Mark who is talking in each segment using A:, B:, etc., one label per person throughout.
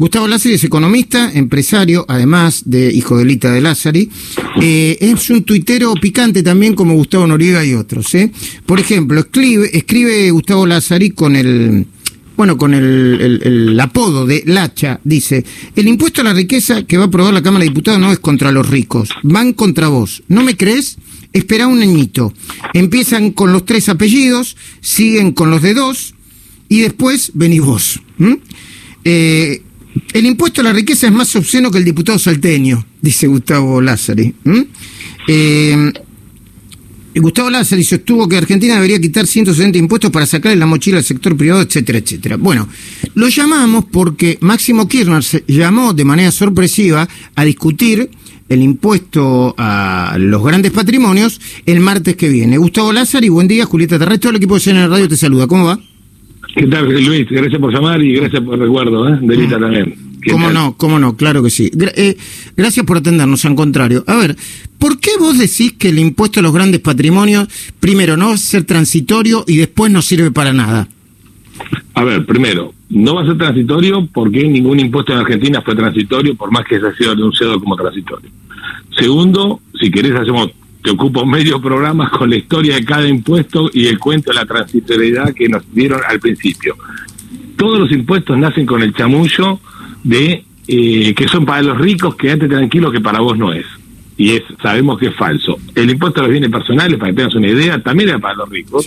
A: Gustavo Lázari es economista, empresario, además de hijo de Lita de Lázari. Eh, es un tuitero picante también como Gustavo Noriega y otros. ¿eh? Por ejemplo, escribe, Gustavo Lázari con el bueno, con el, apodo de Lacha, dice, el impuesto a la riqueza que va a aprobar la Cámara de Diputados no es contra los ricos, van contra vos. ¿No me crees? Espera un añito. Empiezan con los tres apellidos, siguen con los de dos y después venís vos. Eh, el impuesto a la riqueza es más obsceno que el diputado salteño, dice Gustavo Lázari. Eh, Gustavo Lázaro sostuvo que Argentina debería quitar 170 impuestos para sacarle la mochila al sector privado, etcétera, etcétera. Bueno, lo llamamos porque Máximo Kirchner se llamó de manera sorpresiva a discutir el impuesto a los grandes patrimonios el martes que viene. Gustavo Lázaro y buen día, Julieta Terrestre, todo el equipo de CNN Radio te saluda. ¿Cómo va?
B: ¿Qué tal, Luis? Gracias por llamar y gracias por el recuerdo, ¿eh? De Lita también.
A: ¿Cómo no? ¿Cómo no? Claro que sí. Eh, gracias por atendernos, al contrario. A ver, ¿por qué vos decís que el impuesto a los grandes patrimonios, primero, no va a ser transitorio y después no sirve para nada?
B: A ver, primero, no va a ser transitorio porque ningún impuesto en Argentina fue transitorio, por más que se haya sido anunciado como transitorio. Segundo, si querés, hacemos, te ocupo medio programa con la historia de cada impuesto y el cuento de la transitoriedad que nos dieron al principio. Todos los impuestos nacen con el chamullo de eh, que son para los ricos, quédate tranquilo que para vos no es. Y es sabemos que es falso. El impuesto a los bienes personales, para que tengas una idea, también era para los ricos.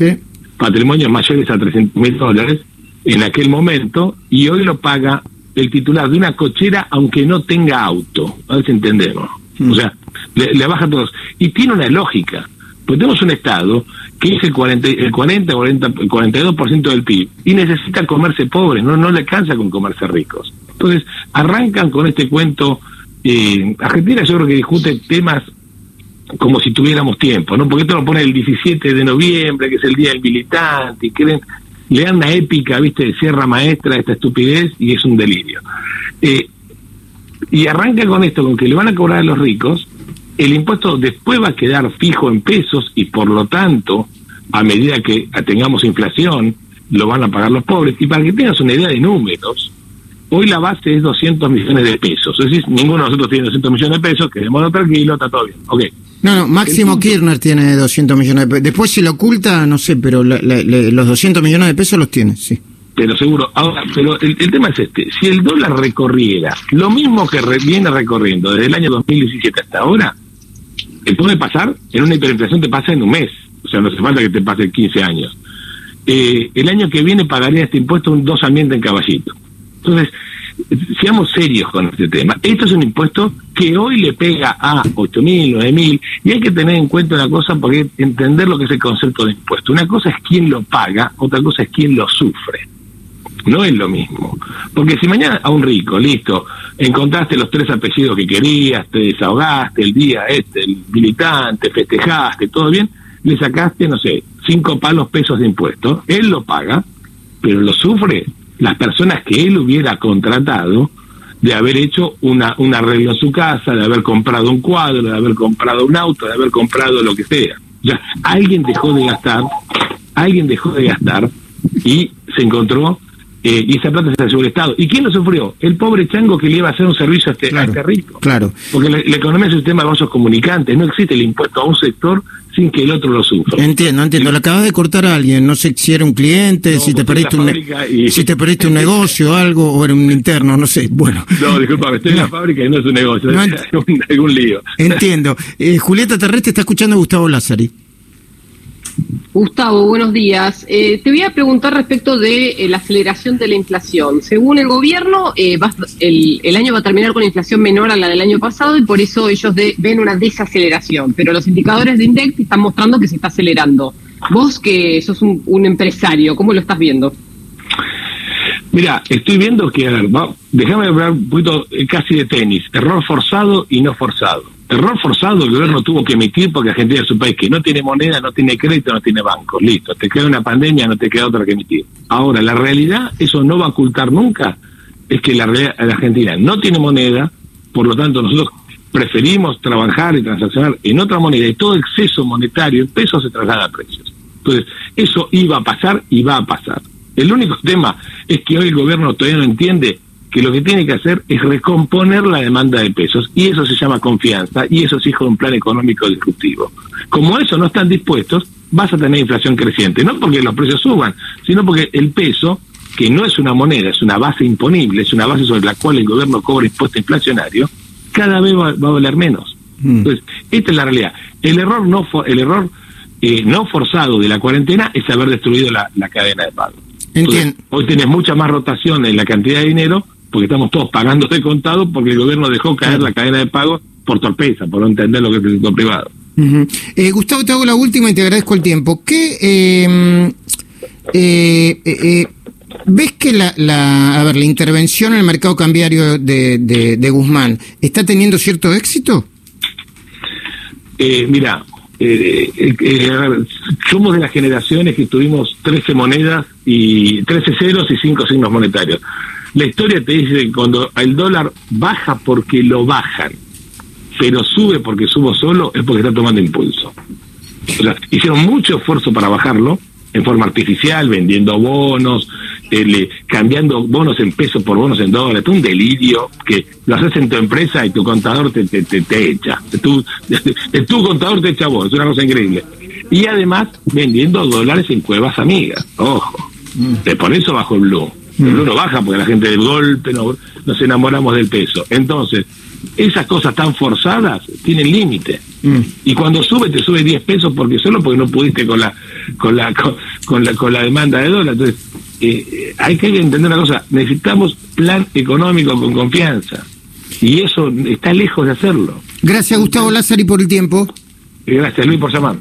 B: Patrimonios mayores a 300 mil dólares en aquel momento, y hoy lo paga el titular de una cochera aunque no tenga auto. A ver si entendemos. O sea, le, le baja todos. Y tiene una lógica. Pues tenemos un Estado que es el 40, el 40, 40 el 42% del PIB y necesita comerse pobres, no, no le alcanza con comerse ricos. Entonces, arrancan con este cuento. Eh, Argentina yo creo que discute temas como si tuviéramos tiempo, ¿no? Porque esto lo pone el 17 de noviembre, que es el Día del Militante, y quieren, le dan una épica, ¿viste?, de Sierra Maestra, esta estupidez, y es un delirio. Eh, y arranca con esto, con que le van a cobrar a los ricos, el impuesto después va a quedar fijo en pesos y por lo tanto, a medida que tengamos inflación, lo van a pagar los pobres. Y para que tengas una idea de números, hoy la base es 200 millones de pesos. Es decir, ninguno de nosotros tiene 200 millones de pesos, quedémonos tranquilos, está todo bien. Okay.
A: No, no, Máximo Kirchner tiene 200 millones de pesos. Después si lo oculta, no sé, pero los 200 millones de pesos los tiene, sí
B: pero seguro. Ahora, pero el, tema es este: si el dólar recorriera lo mismo que viene recorriendo desde el año 2017 hasta ahora, te puede pasar, en una hiperinflación te pasa en un mes, o sea, no hace falta que te pase 15 años. Eh, el año que viene pagaría este impuesto un dos ambientes en caballito. Entonces, seamos serios con este tema. Esto es un impuesto que hoy le pega a 8 mil, 9 mil, y hay que tener en cuenta una cosa porque entender lo que es el concepto de impuesto. Una cosa es quién lo paga, otra cosa es quién lo sufre. No es lo mismo. Porque si mañana a un rico, listo, encontraste los tres apellidos que querías, te desahogaste el día este, el militante, festejaste, todo bien, le sacaste, no sé, cinco palos pesos de impuestos, él lo paga, pero lo sufre las personas que él hubiera contratado de haber hecho una, un arreglo en su casa, de haber comprado un cuadro, de haber comprado un auto, de haber comprado lo que sea. Alguien dejó de gastar, alguien dejó de gastar y se encontró eh, y esa plata se la el Estado. ¿Y quién lo sufrió? El pobre chango que le iba a hacer un servicio a este, este rico.
A: Claro.
B: Porque la, economía es un sistema de vasos comunicantes. No existe el impuesto a un sector sin que el otro lo sufra.
A: Entiendo, entiendo. Le acabas de cortar a alguien. No sé si era un cliente, si, te perdiste un, si te perdiste un negocio, algo, o era un interno, no sé. Bueno.
B: No, disculpa, estoy en la fábrica y no es un negocio. No, es algún lío.
A: Entiendo. Eh, Julieta Terrestre está escuchando a Gustavo Lázari.
C: Gustavo, buenos días. Eh, te voy a preguntar respecto de eh, la aceleración de la inflación. Según el gobierno, eh, el, año va a terminar con inflación menor a la del año pasado y por eso ellos ven una desaceleración. Pero los indicadores de INDEX están mostrando que se está acelerando. Vos que sos un, empresario, ¿cómo lo estás viendo?
B: Mira, estoy viendo que, a ver, déjame hablar un poquito casi de tenis. Error forzado y no forzado error forzado el gobierno tuvo que emitir porque Argentina es un país que no tiene moneda, no tiene crédito, no tiene bancos. Listo, te queda una pandemia, no te queda otra que emitir. Ahora, la realidad, eso no va a ocultar nunca, es que la, la Argentina no tiene moneda, por lo tanto nosotros preferimos trabajar y transaccionar en otra moneda y todo exceso monetario en pesos se traslada a precios. Entonces, eso iba a pasar y va a pasar. El único tema es que hoy el gobierno todavía no entiende que lo que tiene que hacer es recomponer la demanda de pesos y eso se llama confianza y eso es hijo de un plan económico disruptivo. Como eso no están dispuestos, vas a tener inflación creciente, no porque los precios suban, sino porque el peso, que no es una moneda, es una base imponible, es una base sobre la cual el gobierno cobra impuesto inflacionario, cada vez va, a valer menos. Mm. Entonces, esta es la realidad. El error no el error eh, no forzado de la cuarentena es haber destruido la, cadena de pago. Hoy tienes mucha más rotación en la cantidad de dinero porque estamos todos pagando de contado porque el gobierno dejó caer la cadena de pago por torpeza, por no entender lo que es el sector privado.
A: eh, Gustavo, te hago la última y te agradezco el tiempo. ¿Qué em, eh, eh, ves que la, la, a ver, la intervención en el mercado cambiario de, de, Guzmán está teniendo cierto éxito?
B: Eh, mira, somos de las generaciones que tuvimos 13 monedas y 13 ceros y 5 signos monetarios. La historia te dice que cuando el dólar baja porque lo bajan, pero sube porque subo solo, es porque está tomando impulso. hicieron mucho esfuerzo para bajarlo en forma artificial, vendiendo bonos, eh, cambiando bonos en pesos por bonos en dólares, un delirio que lo haces en tu empresa y tu contador te, te, te, echa. Tu, tu contador te echa vos, es una cosa increíble. Y además vendiendo dólares en cuevas amigas, ojo. Mm. Por eso bajo el blue. El baja porque la gente del golpe nos enamoramos del peso. Entonces, esas cosas tan forzadas tienen límite. Mm. Y cuando sube, te sube 10 pesos porque solo porque no pudiste con la con la con, la, con la demanda de dólar. Entonces, eh, eh, hay que entender una cosa, necesitamos plan económico con confianza. Y eso está lejos de hacerlo.
A: Gracias Gustavo Lázari por el tiempo.
B: Y gracias Luis por llamar.